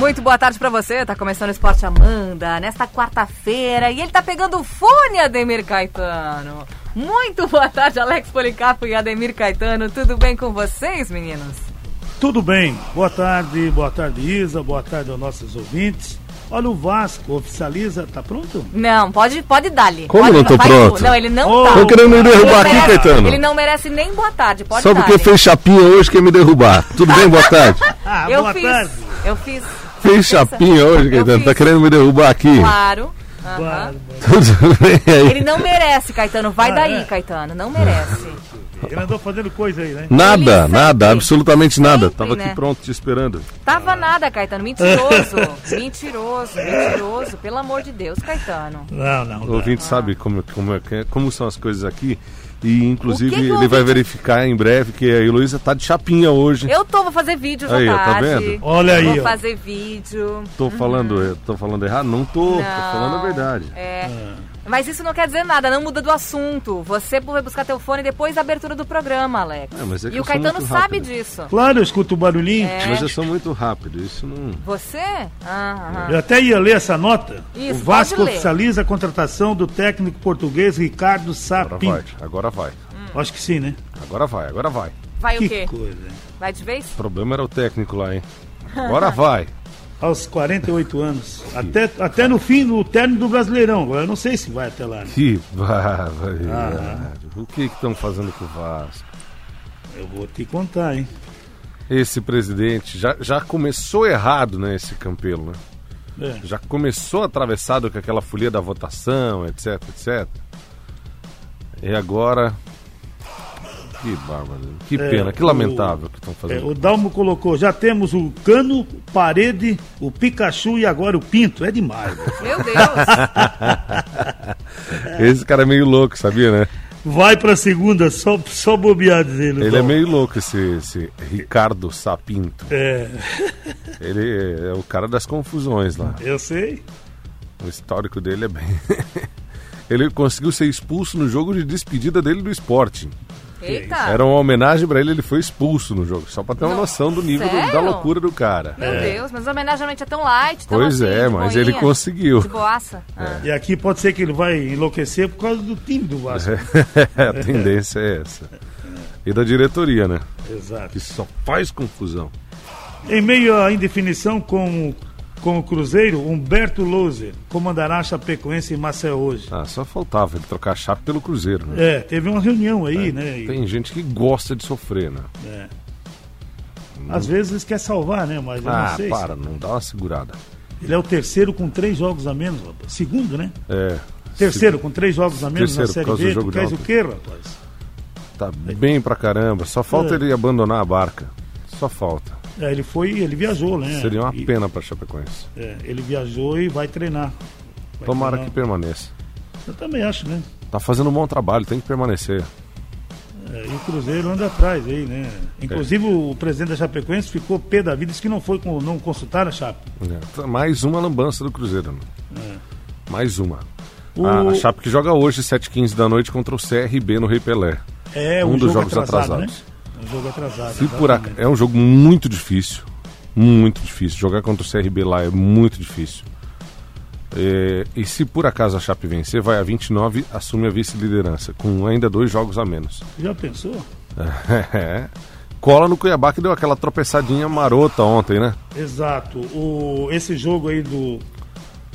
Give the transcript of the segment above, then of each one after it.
Muito boa tarde pra você, tá começando o Esporte Amanda nesta quarta-feira e ele tá pegando o fone, Ademir Caetano. Muito boa tarde, Alex Policarpo e Ademir Caetano. Tudo bem com vocês, meninos? Tudo bem. Boa tarde, boa tarde, Isa. Boa tarde aos nossos ouvintes. Olha, o Vasco oficializa, tá pronto? Não, pode, pode dar-lhe. Como Pode- não tô vai pronto? tu. Não, ele não Oh, tá. Tô querendo me derrubar Ele aqui, merece- Caetano. Ele não merece nem boa tarde, pode Só dar. porque fez chapinha hoje quer me derrubar. Tudo bem? Boa tarde. Ah, Eu boa fiz. tarde. Eu fiz. Fez chapinha hoje, Caetano. Tá querendo me derrubar aqui. Claro. Claro, Tudo bem aí? Ele não merece, Caetano. Vai Ah, daí, é? Caetano. Não merece. Ele andou fazendo coisa aí, né? Nada, Ele sempre- nada, absolutamente nada. sempre, Tava aqui né? pronto te esperando. Tava nada, Caetano. Mentiroso. mentiroso, mentiroso. Pelo amor de Deus, Caetano. Não, não. O não. ouvinte sabe como, como, é é- como são as coisas aqui. E inclusive que que ele vai verificar em breve que a Heloísa tá de chapinha hoje. Eu tô, vou fazer vídeos Aí, tá tarde. vendo? Olha aí, Vou ó. fazer vídeo. Tô falando, tô falando errado? Não tô, tô falando a verdade. É. Mas isso não quer dizer nada, não muda do assunto. Você vai buscar teu fone depois da abertura do programa, Alex. É, mas é que e o Caetano sabe disso. Claro, eu escuto o barulhinho. É. Mas eu sou muito rápido, isso não. Você? Ah, Eu até ia ler essa nota. Isso, o Vasco oficializa a contratação do técnico português Ricardo Agora Sapin. vai, agora vai. Acho que sim, né? Agora vai, agora vai. vai o que quê? coisa. Vai de vez? O problema era o técnico lá, hein? Agora vai. Aos 48 anos. Até, até no fim, no término do Brasileirão. Agora eu não sei se vai até lá. Né? Que barbaridade. Ah. O que estão fazendo com o Vasco? Eu vou te contar, hein? Esse presidente já, já começou errado, né, esse Campelo, né? É. Já começou atravessado com aquela folia da votação, etc, etc. E agora... Que bárbaro. Que É, pena, que o- lamentável que estão É, fazendo. o Dalmo colocou, já temos o Cano, Parede, o Pikachu e agora o Pinto. É demais. velho. Meu Deus. Esse cara é meio louco, sabia, né? Vai pra segunda, só, só bobear dizer. Ele é meio louco, esse, esse Ricardo Sapinto. É, Ele é o cara das confusões lá. eu sei. O histórico dele é bem. ele conseguiu ser expulso no jogo de despedida dele do esporte. Eita. Era uma homenagem pra ele, ele foi expulso no jogo. Só pra ter uma Não, noção do nível do- da loucura do cara. Meu Deus, mas a homenagem é tão light, tão Pois assim, é, mas boinha, ele conseguiu. De boaça. Ah. E aqui pode ser que ele vai enlouquecer por causa do time do Vasco. a tendência é essa. E da diretoria, né? Exato. Que só faz confusão. Em meio à indefinição com, com o Cruzeiro, Humberto Louser comandará a Chapecoense em Maceió hoje. Ah, só faltava ele trocar a chapa pelo Cruzeiro, né? É, teve uma reunião aí, né? e, Tem gente que gosta de sofrer, né? é. Às vezes eles querem salvar, né? Mas eu Ah, não sei. se- para, não dá uma segurada. Ele é o terceiro com três jogos a menos, rapaz. Segundo, né? É. Terceiro com três jogos a menos Terceiro, na Série B. Tu queres o quê, rapaz? Tá bem pra caramba. Só falta É. ele abandonar a barca. Só falta. É, ele foi, ele viajou, né? Seria uma E- pena pra Chapecoense. é, ele viajou e vai treinar. Vai Tomara treinar. que permaneça. Eu também acho, né? Tá fazendo um bom trabalho, tem que permanecer. É, e o Cruzeiro anda atrás aí, né? Inclusive o presidente da Chapecoense ficou pé da vida, disse que não foi não consultar a Chape. É, Mais uma lambança do Cruzeiro. Né? Mais uma. O- A, a Chape que joga hoje, 7h15 da noite, contra o CRB no Rei Pelé. É Um um, dos jogo jogos atrasado, atrasados. né? É um jogo atrasado. Se por ac... É um jogo muito difícil. Muito difícil. Jogar contra o CRB lá é muito difícil. É, e se por acaso a Chape vencer, vai a 29, assume a vice-liderança, com ainda dois jogos a menos. Já pensou? É. Cola no Cuiabá que deu aquela tropeçadinha marota ontem, né? Exato. O, esse jogo aí do.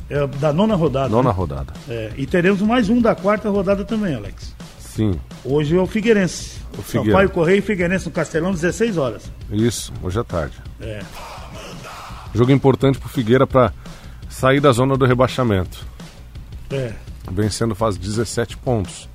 É da nona rodada. Nona né? rodada. É, e teremos mais um da quarta rodada também, Alex. Sim, Hoje é o Figueirense. O Figueira. Sampaio Correio e Figueirense no Castelão, 16 horas. isso, hoje à tarde. É. Jogo importante pro Figueira para sair da zona do rebaixamento. É. Vencendo faz 17 pontos.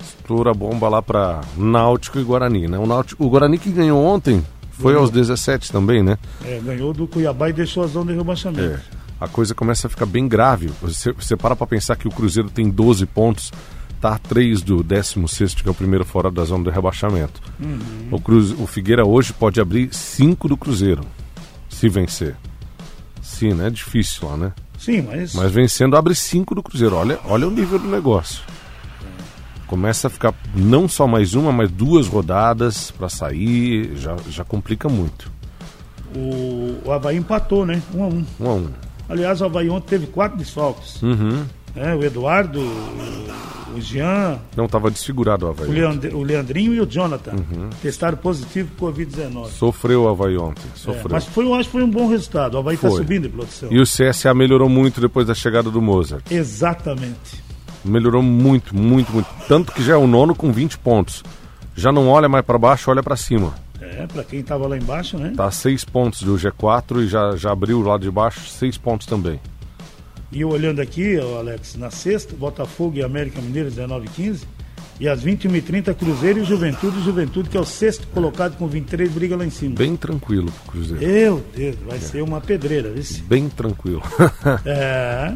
Estoura a bomba lá para Náutico e Guarani, né? O, Náutico, o Guarani que ganhou ontem foi aos 17 também, né? É, ganhou do Cuiabá e deixou a zona de rebaixamento. É, a coisa começa a ficar bem grave. Você, você para para pensar que o Cruzeiro tem 12 pontos, Tá a 3 do 16, que é o primeiro fora da zona do rebaixamento. O, Cruz, o Figueira hoje pode abrir 5 do Cruzeiro, se vencer. Sim, né? É difícil lá, né? Sim, mas, Mas vencendo abre 5 do Cruzeiro. Olha, olha o nível do negócio. Começa a ficar não só mais uma, mas duas rodadas para sair, já, já complica muito. o, o Havaí empatou, né? Um a um. Um a um. Aliás, o Havaí ontem teve quatro desfalques. Uhum. né? O Eduardo, o, o Jean, Não estava desfigurado o o, Havaí. Leand- o Leandrinho e o Jonathan. Uhum. Testaram positivo por Covid-19. Sofreu o Havaí ontem. É, Sofreu. mas foi, eu acho que foi um bom resultado. O Havaí está subindo em produção. E o CSA melhorou muito depois da chegada do Mozart. Exatamente. Melhorou muito, muito, muito. Tanto que já é o nono com 20 pontos. Já não olha mais para baixo, olha para cima. É, para quem estava lá embaixo, né? Tá 6 pontos do G4 e já, já abriu o lado de baixo 6 pontos também. E olhando aqui, Alex, na sexta, Botafogo e América Mineiro, 19 e 15. E às 21h30, Cruzeiro e Juventude. Juventude, que é o sexto colocado com 23, briga lá em cima. Bem tranquilo pro Cruzeiro. Meu Deus, vai ser uma pedreira, viu? Bem tranquilo. É,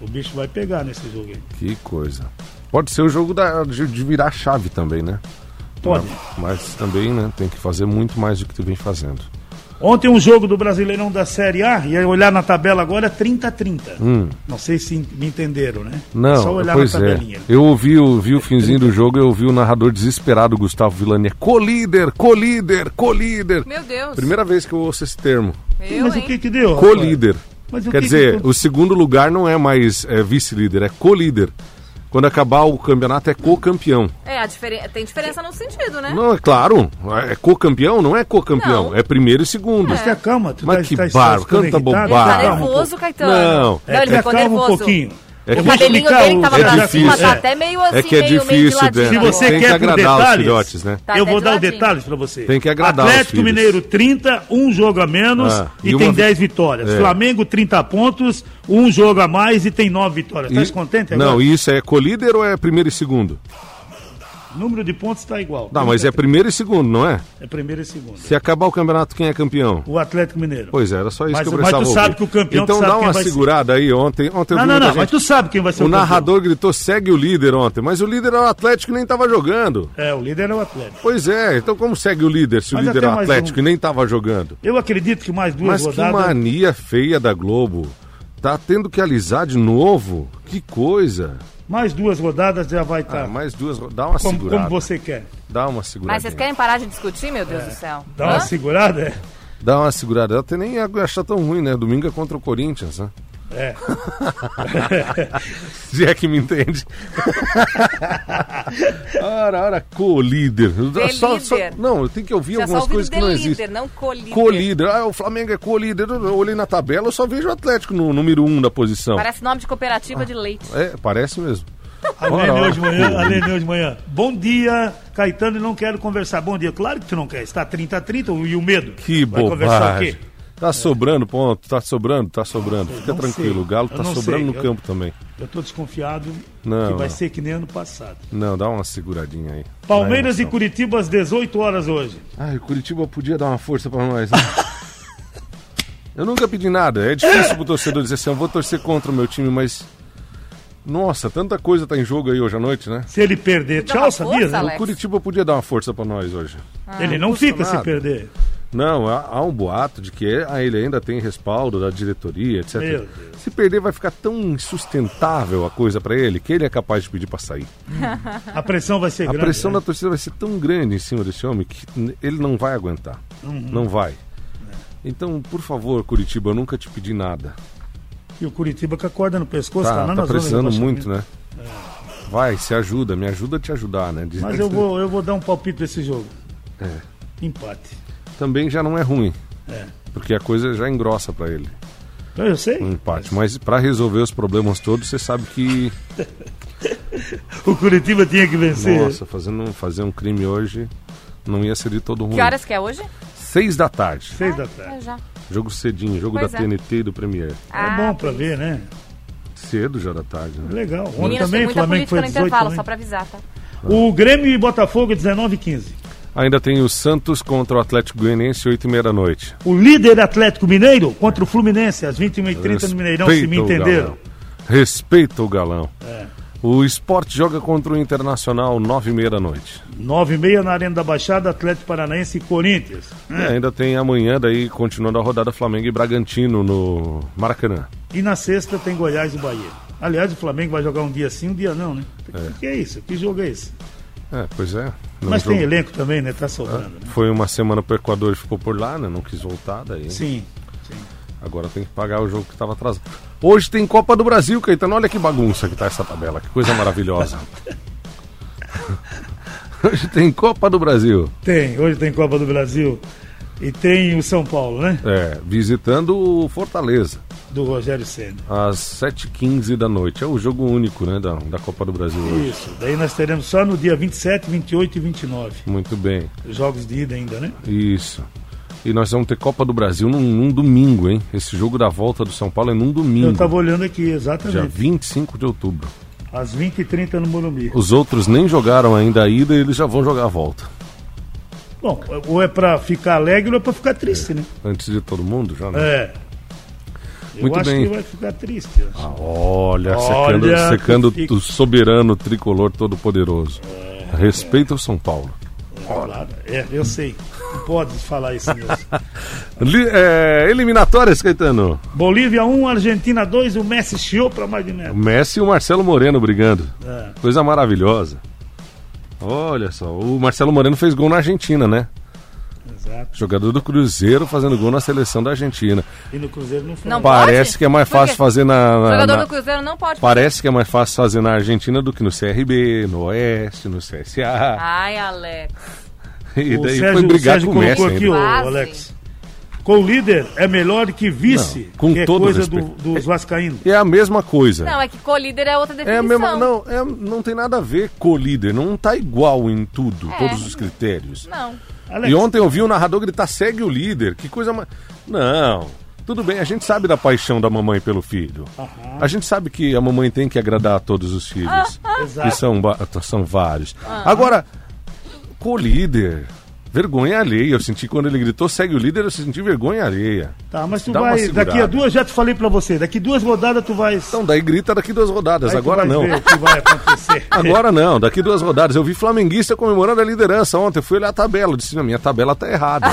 o bicho vai pegar nesse jogo aí. que coisa. Pode ser o jogo da, de, de virar chave também, né? Pode. Mas, mas também, né? Tem que fazer muito mais do que tu vem fazendo. Ontem um jogo do Brasileirão da Série A, e aí olhar na tabela agora é 30 a 30. Não sei se me entenderam, né? Hum. Não, Só olhar pois na é. tabelinha. Eu ouvi, o- vi o finzinho do jogo, eu ouvi o narrador desesperado, Gustavo Villani. Colíder, colíder, colíder. Meu Deus. Primeira vez que eu ouço esse termo. Eu, Mas o hein? que que deu? Co-líder. O Quer que dizer, que- o segundo lugar não é mais é, vice-líder, é co-líder. Quando acabar o campeonato é co-campeão. É, a diferen... tem diferença no sentido, né? Não, é claro. É co-campeão, não é co-campeão. Não. É primeiro e segundo. Mas te acalma, tu Mas tá, que tá, barro, canta Ele bobagem. tá acalma um nervoso. Caetano. Não. É, ele te ficou acalma um nervoso. pouquinho. É Eu O cabelinho dele o- tava é pra difícil. cima, tá É. até meio assim, É que é meio, meio de difícil, ladinho. Dan. Se você Tem que quer por agradar os detalhes, filhotes, né? Tá eu vou de dar os detalhes pra você. Tem que agradar Atlético. Mineiro 30, um jogo a menos Ah, e, e tem uma vi- 10 vitórias. É. Flamengo 30 pontos, um jogo a mais e tem 9 vitórias. Tá E- descontente agora? Não, isso é co-líder ou é primeiro e segundo? Número de pontos está igual. Não, mas é primeiro e segundo, não é? É primeiro e segundo. Se acabar o campeonato, quem é campeão? O Atlético Mineiro. Pois é, era só isso Mas- que eu mas tu precisava sabe ouvir. que o campeão, Então dá uma ser. segurada aí ontem. Ontem Não, não, não, mas gente- tu sabe quem vai ser o, O campeão. narrador gritou, segue o líder ontem, mas o líder era o Atlético e nem estava jogando. É, o líder é o Atlético. Pois é, então como segue o líder se o Mas líder é o mais Atlético um. e nem estava jogando? Eu acredito que mais duas Mas que rodadas. mania feia da Globo. Tá tendo que alisar de novo? Que coisa. Mais duas rodadas já vai estar Ah, mais duas, dá uma como, segurada. como você quer. Dá uma segurada. Mas vocês querem parar de discutir, meu Deus do céu? Dá uma Hã? segurada, é. Dá uma segurada. Até nem ia achar tão ruim, né? Domingo é contra o Corinthians, né? É. Se é que me entende. ora, ora, co-líder. De Só- só-. Não, eu tenho que ouvir Já algumas coisas que não líder, existem. não colíder. Co-líder. Ah, o Flamengo é co-líder. Eu olhei na tabela, eu só vejo o Atlético no número um da posição. Parece nome de cooperativa de leite. É, parece mesmo. A Ora, Lene ora. hoje de manhã, hoje de manhã. Bom dia, Caetano, e não quero conversar. Bom dia. Claro que tu não quer. Está 30 a 30 e o medo. Que Vai conversar o bobagem. quê? Tá sobrando ponto, tá sobrando, tá sobrando. Fica não tranquilo, sei. o Galo Eu tá não sobrando sei. no Eu- campo também. Eu tô desconfiado Não, que vai não. ser que nem ano passado. Não, dá uma seguradinha aí. Palmeiras e. Curitiba às 18 horas hoje. Ai, o Curitiba podia dar uma força pra nós, né? Eu nunca pedi nada. É difícil pro torcedor dizer assim, eu vou torcer contra o meu time, mas. Nossa, tanta coisa tá em jogo aí hoje à noite, né? Se ele perder, tchau, sabia? força, né? O Curitiba podia dar uma força pra nós hoje. Ele não custa fica se nada. perder. Não, há, há um boato de que ah, ele ainda tem respaldo da diretoria, etc. Se perder, vai ficar tão insustentável a coisa pra ele que ele é capaz de pedir pra sair. A pressão vai ser A grande. pressão né? da torcida vai ser tão grande em cima desse homem que ele não vai aguentar. Uhum. Não vai. Então, por favor, Curitiba, eu nunca te pedi nada. E o Curitiba com a corda no pescoço, tá, Tá, tá precisando muito, né? Vai, se ajuda, me ajuda a te ajudar, né? Diz- Mas eu vou, eu vou dar um palpite pra esse jogo. É. Empate. Também já não é ruim, É. porque a coisa já engrossa pra ele, Eu sei. um empate. Mas pra resolver os problemas todos, você sabe que, O Curitiba tinha que vencer. nossa, fazendo, fazer um crime hoje não ia ser de todo ruim. Que horas que é hoje? Seis da tarde, Seis da É tarde. já. jogo cedinho, jogo Pois da é. TNT e do Premier. É Ah, bom pra ver, né? Cedo já da tarde, né? Legal. Ontem também, muita Flamengo foi no 18 intervalo, também. só pra avisar, tá? O Grêmio e Botafogo 19 e 15. Ainda tem o Santos contra o Atlético Goianiense, 8 e meia da noite. O líder Atlético Mineiro contra o Fluminense às 21h30 no Mineirão, se me entenderam. Respeita o galão. É. O esporte joga contra o Internacional nove e meia da noite. Nove e meia na Arena da Baixada, Atlético Paranaense e Corinthians. E ainda tem amanhã, daí continuando a rodada Flamengo e Bragantino no Maracanã. E na sexta tem Goiás e Bahia. Aliás, o Flamengo vai jogar um dia sim, um dia não, né? O É. que, que é isso? Que jogo é esse? É, pois é. No Mas jogo- tem elenco também, né? Tá sobrando, né? Foi uma semana pro Equador e ficou por lá, né? Não quis voltar daí. Sim. sim. Agora tem que pagar o jogo que estava atrasado. Hoje tem Copa do Brasil, Caetano. Olha que bagunça que tá essa tabela, que coisa maravilhosa. Hoje tem Copa do Brasil. Tem, hoje tem Copa do Brasil. E tem o São Paulo, né? É, visitando o Fortaleza, Do Rogério Senna. às 7h15 da noite. É o jogo único, né, da, da Copa do Brasil hoje. Isso. Daí nós teremos só no dia 27, 28 e 29. Muito bem, Os jogos de ida ainda, né? isso. E nós vamos ter Copa do Brasil num, num domingo, hein? Esse jogo da volta do São Paulo é num domingo, Eu tava olhando aqui, dia exatamente. 25 de outubro. Às 20h30 no Morumbi. Os outros nem jogaram ainda a ida e eles já vão jogar a volta. Bom, ou é pra ficar alegre ou é pra ficar triste, né? Antes de todo mundo, já né? É. Eu Muito acho bem. que vai ficar triste. Ah, olha, secando, Olha, secando fica- o soberano tricolor todo-poderoso. Respeita o São Paulo. Claro. É, eu sei. Não pode falar isso mesmo. É, eliminatórias, Caetano. Bolívia 1, Argentina 2, o Messi chiou pra mais de O. Messi e o Marcelo Moreno brigando. É. Coisa maravilhosa. Olha só, o Marcelo Moreno fez gol na Argentina, né? Exato. Jogador do Cruzeiro fazendo gol na seleção da Argentina. E no Cruzeiro não foi. Não Parece pode? que é mais fácil fazer na. O na- jogador na- do Cruzeiro não pode. Parece que é mais fácil fazer na Argentina do que no CRB, no Oeste, no CSA. Ai, Alex. E O daí Sérgio, foi brigar o Sérgio com o Messi. aqui. Alex. Com o líder é melhor que vice, Não, com que é todo coisa do, dos vascaínos. É a mesma coisa. Não, é que co-líder é outra É a definição. mesma, não, é, não tem nada a ver com o líder, não tá igual em tudo, É. todos os critérios. Não. Alex, E ontem eu vi o narrador gritar, segue o líder, que coisa mais... Não, tudo bem, a gente sabe da paixão da mamãe pelo filho. Aham. A gente sabe que a mamãe tem que agradar a todos os filhos, que Exato. são, são vários. Agora, com o líder, vergonha alheia, eu senti quando ele gritou, segue o líder, eu senti vergonha alheia. Tá, mas tu Dá vai. Daqui a duas, já te falei pra você, daqui duas rodadas tu vai. Então daí grita daqui duas rodadas, aí agora não. ver o que vai acontecer. Agora não, daqui duas rodadas. Eu vi flamenguista comemorando a liderança ontem. Eu fui olhar a tabela. Eu disse: minha tabela tá errada.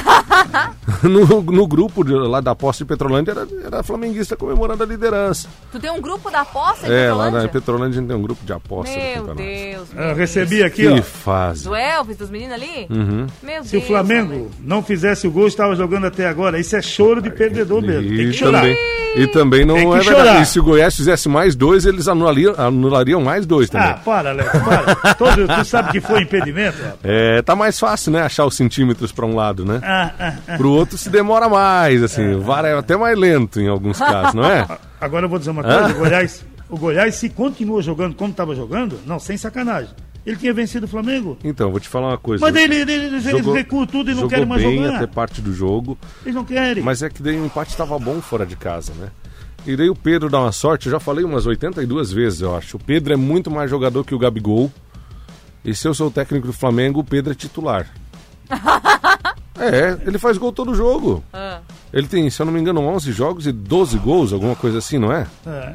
no, no grupo de- lá da aposta de Petrolândia era, era flamenguista comemorando a liderança. Tu tem um grupo da aposta em É, lá Petrolândia? na Petrolândia a gente tem um grupo de aposta Meu. Deus. Eu recebi aqui, Que ó. fase. Do Elvis, dos meninos ali? Uhum. Meu Se o. Flamengo não fizesse o gol, estava jogando até agora. Isso é choro de perdedor mesmo. Tem E que chorar. também, e também não é verdade. chorar. E se o Goiás fizesse mais dois, eles anulariam, anulariam mais dois também. Ah, para, Alex, para. Todo, tu sabe que foi impedimento? É, tá mais fácil, né? Achar os centímetros pra um lado, né? Ah, ah, ah. Pro outro se demora mais, assim. O VAR é até mais lento em alguns casos, não é? Agora eu vou dizer uma coisa: o Goiás, o Goiás, se continua jogando como estava jogando, não, sem sacanagem. Ele tinha vencido o Flamengo. Então, vou te falar uma coisa. Mas ele- ele- eles Jogou- recuam tudo e não querem mais bem jogar. até parte do jogo, Eles não querem. mas é que daí o empate estava bom fora de casa, né? E daí o Pedro dá uma sorte, eu já falei umas 82 vezes, eu acho. O Pedro é muito mais jogador que o Gabigol. E se eu sou o técnico do Flamengo, o Pedro é titular. é, ele faz gol todo jogo. Ah. Ele tem, se eu não me engano, 11 jogos e 12 gols, alguma coisa assim, não é? É.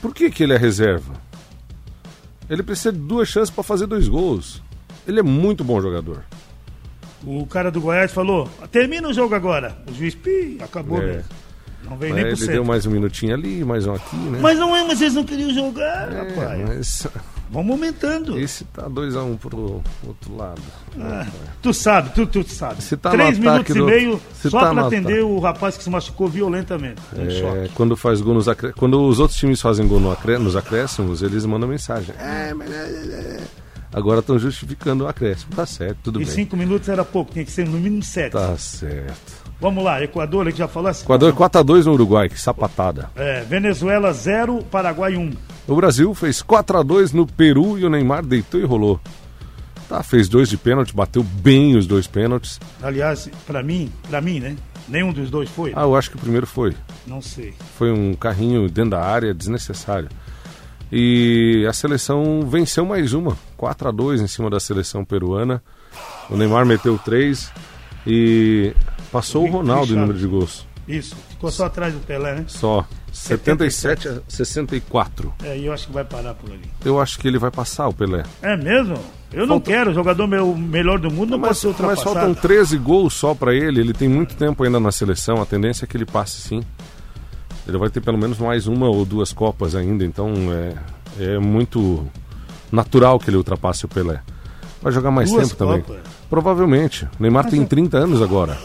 Por que, que ele é reserva? Ele precisa de duas chances para fazer dois gols. Ele é muito bom jogador. O cara do Goiás falou: termina o jogo agora. O juiz, pi, acabou É. mesmo. Não vem É, nem ele pro centro. deu mais um minutinho ali, mais um aqui, né? Mas não é, mas eles não queriam jogar, É, rapaz. mas Vamos aumentando. esse tá 2x1 um pro outro lado. Ah, tu sabe, tu, tu sabe. Se tá Três minutos ataque e do- meio se só tá pra no atender o rapaz que se machucou violentamente. Tá É, quando faz gol nos acré... quando os outros times fazem gol no acré... nos acréscimos, eles mandam mensagem. É, mas é, é, é. Agora estão justificando o acréscimo. Tá certo, tudo E bem. cinco minutos era pouco, tinha que ser no mínimo sete. Tá certo. Vamos lá, Equador, ele já falou assim. Equador 4x2 no Uruguai, que sapatada. É, Venezuela 0, Paraguai 1. O Brasil fez 4x2 no Peru e o Neymar deitou e rolou. Tá, fez dois de pênalti, bateu bem os dois pênaltis. Aliás, pra mim, pra mim, né? Nenhum dos dois foi. Ah, eu acho que o primeiro foi. Não sei. Foi um carrinho dentro da área, desnecessário. E a seleção venceu mais uma, 4 a 2 em cima da seleção peruana. O Neymar meteu três e passou o Muito Ronaldo em número de gols. Isso, ficou só atrás do Pelé, né? Só. 77 a 64. É, e eu acho que vai parar por ali. Eu acho que ele vai passar o Pelé. É mesmo? Eu não Falta- quero, o jogador meu, melhor do mundo não pode Mas, ser mas ultrapassado. faltam 13 gols só pra ele. Ele tem muito tempo ainda na seleção. A tendência é que ele passe sim. Ele vai ter pelo menos mais uma ou duas Copas ainda. Então é, é muito natural que ele ultrapasse o Pelé. Vai jogar mais Duas tempo também. Copas? Provavelmente. O Neymar tem 30 anos agora.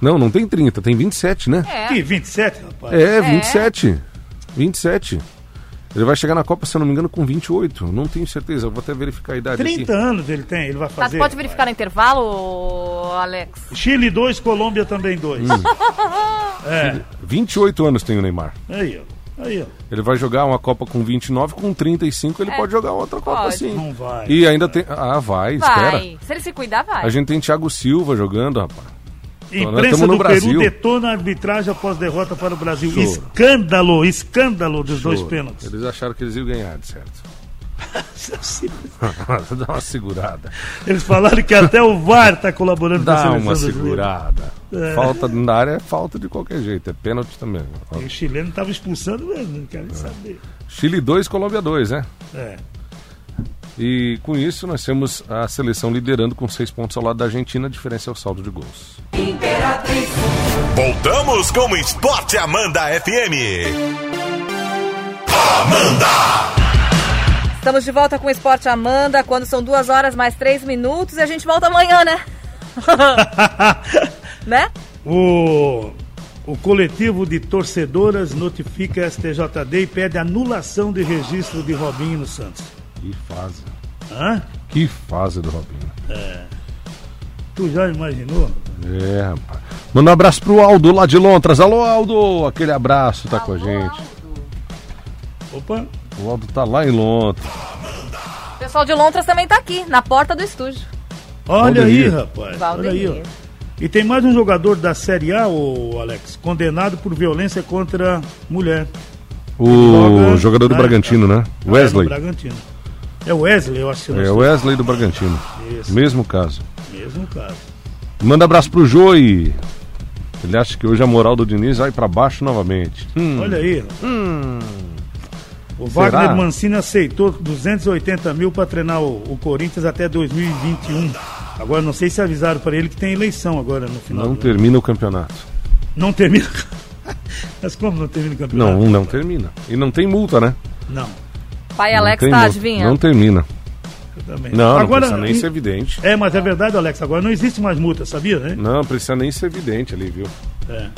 Não, não tem 30, tem 27, né? É. Que, 27, rapaz? É, 27. 27. Ele vai chegar na Copa, se eu não me engano, com 28. Não tenho certeza, eu vou até verificar a idade 30 aqui. anos ele tem, ele vai Tá, fazer. você pode verificar no intervalo, Alex? Chile 2, Colômbia também 2. Hum. É, 28 anos tem o Neymar. aí, ó. Aí, ó. Ele vai jogar uma Copa com 29, com 35 ele É, pode jogar outra Copa pode. sim. Não vai. E ainda tem. Ah, vai, espera. Vai. Se ele se cuidar, vai. A gente tem Thiago Silva jogando, rapaz. Nós Imprensa do Peru Brasil. detona a arbitragem após derrota para o Brasil. Show. Escândalo, escândalo dos dois pênaltis. Eles acharam que eles iam ganhar, de certo. Dá uma segurada. Eles falaram que até o VAR está colaborando com a Dá uma segurada. É. Falta na área é falta de qualquer jeito, é pênalti também. E o chileno estava expulsando mesmo, não quero nem saber. Chile 2, Colômbia 2, né? É. E com isso nós temos a seleção liderando com seis pontos ao lado da Argentina, a diferença é o saldo de gols. Voltamos com o Esporte Amanda FM. Estamos de volta com o Esporte Amanda, quando são duas horas mais três minutos e a gente volta amanhã, né? né? O, o coletivo de torcedoras notifica a STJD e pede anulação de registro de Robinho no Santos. Que fase. Hã? Que fase do Robinho. Tu já imaginou? É, rapaz. Manda um abraço pro Aldo lá de Lontras. Alô, Aldo! Aquele abraço, tá com a gente. Opa, O Aldo tá lá em Lontras. O pessoal de Lontras também tá aqui, na porta do estúdio. olha aí, Valdemir. rapaz. Olha aí, Valdemir. ó. E tem mais um jogador da Série A, o Alex, condenado por violência contra mulher. O Joga- jogador do Bragantino, né? É, no Wesley. Bragantino. É o Wesley, eu acho É o Wesley do Bragantino. Isso. Mesmo caso. mesmo caso. Manda abraço pro Joey. Ele acha que hoje a moral do Diniz vai pra baixo novamente. Hum. Olha aí. O Será? Wagner Mancini aceitou 280 mil para treinar o, o Corinthians até 2021. Agora não sei se avisaram para ele que tem eleição agora no final. Não do ano. termina o campeonato. Não termina. Mas como não termina o campeonato? Não, não termina. E não tem multa, né? Não. Pai Não Alex tá multa. adivinhando. Não termina. eu também. Não, agora, não precisa nem ser evidente. É, mas é verdade, Alex. Agora não existe mais multa, sabia, né? Não precisa nem ser evidente ali, viu? É.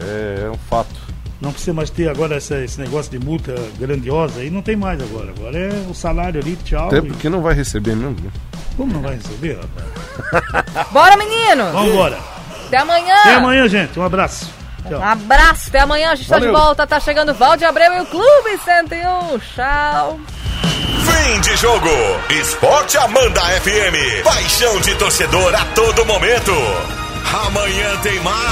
É, é um fato. Não precisa mais ter agora essa- esse negócio de multa grandiosa aí, não tem mais agora. Agora é o salário ali, tchau. Até e- porque não vai receber mesmo. né? Como não vai receber, rapaz? Bora, menino! Vambora. Até amanhã! Até amanhã, gente. Um abraço. Tchau. Abraço, até amanhã, a gente tá de volta. Tá chegando o Valde Abreu e o Clube 101. Tchau! Fim de jogo. Esporte Amanda FM. Paixão de torcedor a todo momento. Amanhã tem mais.